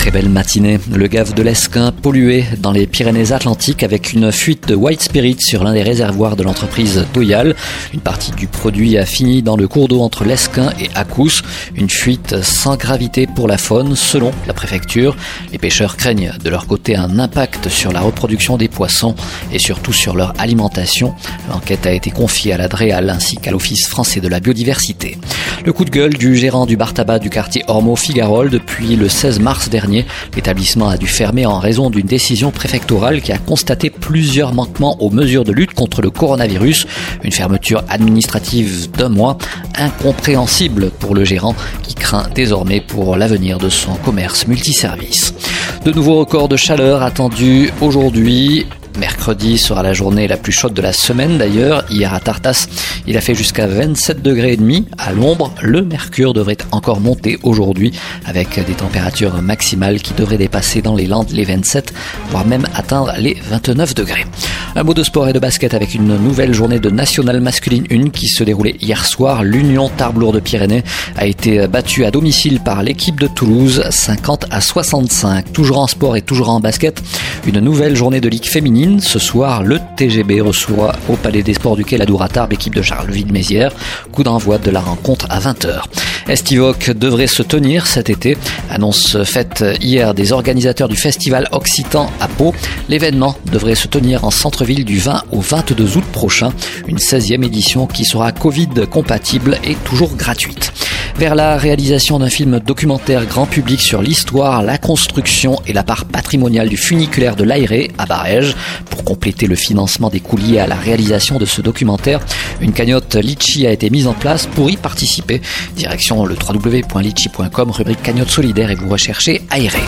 Très belle matinée. Le gave de l'Esquin pollué dans les Pyrénées-Atlantiques avec une fuite de white spirit sur l'un des réservoirs de l'entreprise Toyal. Une partie du produit a fini dans le cours d'eau entre l'Esquin et Acous. Une fuite sans gravité pour la faune selon la préfecture. Les pêcheurs craignent de leur côté un impact sur la reproduction des poissons et surtout sur leur alimentation. L'enquête a été confiée à la DREAL ainsi qu'à l'Office français de la biodiversité. Le coup de gueule du gérant du bar tabac du quartier Ormeau-Figarol depuis le 16 mars dernier L'établissement a dû fermer en raison d'une décision préfectorale qui a constaté plusieurs manquements aux mesures de lutte contre le coronavirus. Une fermeture administrative d'un mois incompréhensible pour le gérant qui craint désormais pour l'avenir de son commerce multiservice. De nouveaux records de chaleur attendus aujourd'hui. Mercredi sera la journée la plus chaude de la semaine d'ailleurs. Hier à Tartas, il a fait jusqu'à 27 degrés et demi à l'ombre. Le mercure devrait encore monter aujourd'hui avec des températures maximales qui devraient dépasser dans les Landes les 27, voire même atteindre les 29 degrés. Un mot de sport et de basket avec une nouvelle journée de National Masculine 1 qui se déroulait hier soir. L'Union Tarbes de Pyrénées a été battue à domicile par l'équipe de Toulouse 50 à 65. Toujours en sport et toujours en basket, une nouvelle journée de Ligue féminine. Ce soir, le TGB reçoit au Palais des Sports du Quai la Tarbes, équipe de Charles Vide-Mézières. Coup d'envoi de la rencontre à 20h. Estivoque devrait se tenir cet été? Annonce faite hier des organisateurs du festival Occitan à Pau. L'événement devrait se tenir en centre-ville du 20 au 22 août prochain. Une 16e édition qui sera Covid compatible et toujours gratuite vers la réalisation d'un film documentaire grand public sur l'histoire, la construction et la part patrimoniale du funiculaire de l'Aéré à Barège. Compléter le financement des coûts liés à la réalisation de ce documentaire, une cagnotte Litchi a été mise en place pour y participer. Direction le www.litchi.com, rubrique cagnotte solidaire et vous recherchez Aéré.